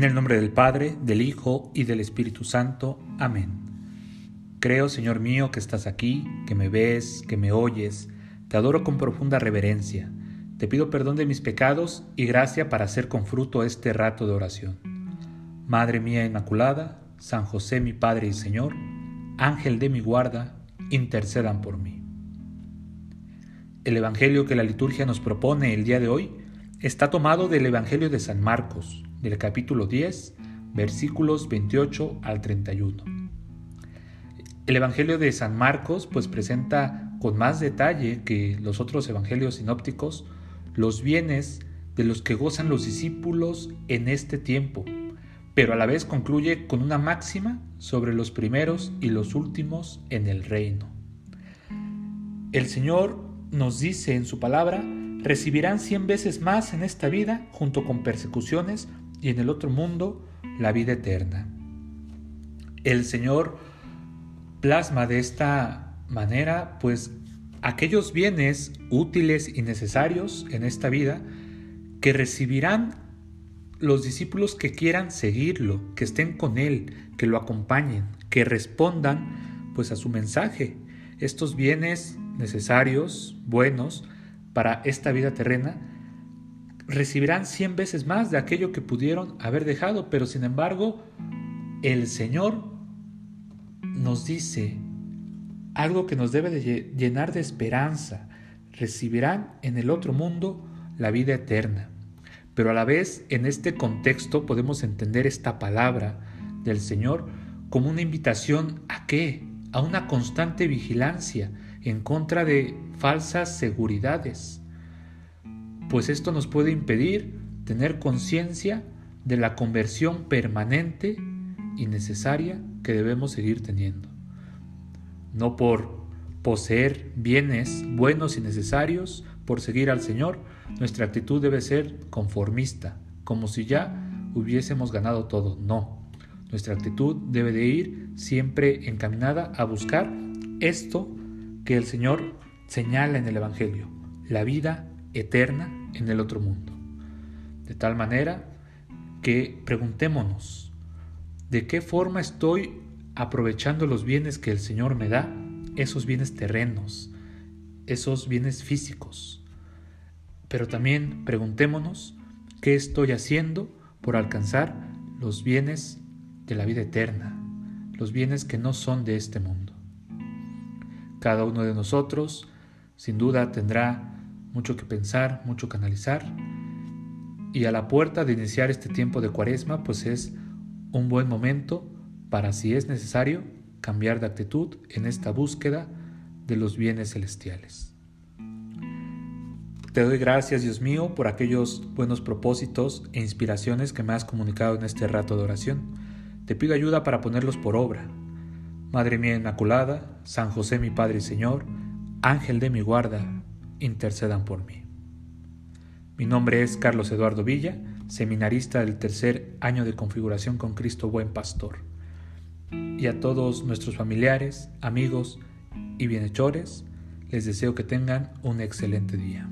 En el nombre del Padre, del Hijo y del Espíritu Santo. Amén. Creo, Señor mío, que estás aquí, que me ves, que me oyes. Te adoro con profunda reverencia. Te pido perdón de mis pecados y gracia para hacer con fruto este rato de oración. Madre mía Inmaculada, San José mi Padre y Señor, Ángel de mi guarda, intercedan por mí. El Evangelio que la liturgia nos propone el día de hoy está tomado del Evangelio de San Marcos, del capítulo 10, versículos 28 al 31. El Evangelio de San Marcos pues presenta con más detalle que los otros evangelios sinópticos los bienes de los que gozan los discípulos en este tiempo, pero a la vez concluye con una máxima sobre los primeros y los últimos en el reino. El Señor nos dice en su palabra, recibirán cien veces más en esta vida junto con persecuciones y en el otro mundo la vida eterna. El Señor plasma de esta manera pues aquellos bienes útiles y necesarios en esta vida que recibirán los discípulos que quieran seguirlo, que estén con él, que lo acompañen, que respondan pues a su mensaje. Estos bienes necesarios, buenos para esta vida terrena, recibirán cien veces más de aquello que pudieron haber dejado, pero sin embargo el Señor nos dice algo que nos debe de llenar de esperanza. Recibirán en el otro mundo la vida eterna. Pero a la vez en este contexto podemos entender esta palabra del Señor como una invitación a qué? A una constante vigilancia en contra de falsas seguridades pues esto nos puede impedir tener conciencia de la conversión permanente y necesaria que debemos seguir teniendo. No por poseer bienes buenos y necesarios, por seguir al Señor, nuestra actitud debe ser conformista, como si ya hubiésemos ganado todo. No, nuestra actitud debe de ir siempre encaminada a buscar esto que el Señor señala en el Evangelio, la vida eterna en el otro mundo. De tal manera que preguntémonos, ¿de qué forma estoy aprovechando los bienes que el Señor me da? Esos bienes terrenos, esos bienes físicos. Pero también preguntémonos, ¿qué estoy haciendo por alcanzar los bienes de la vida eterna, los bienes que no son de este mundo? Cada uno de nosotros sin duda tendrá mucho que pensar, mucho que analizar. Y a la puerta de iniciar este tiempo de cuaresma, pues es un buen momento para, si es necesario, cambiar de actitud en esta búsqueda de los bienes celestiales. Te doy gracias, Dios mío, por aquellos buenos propósitos e inspiraciones que me has comunicado en este rato de oración. Te pido ayuda para ponerlos por obra. Madre mía Inmaculada, San José mi Padre y Señor, Ángel de mi guarda, intercedan por mí. Mi nombre es Carlos Eduardo Villa, seminarista del tercer año de configuración con Cristo Buen Pastor. Y a todos nuestros familiares, amigos y bienhechores, les deseo que tengan un excelente día.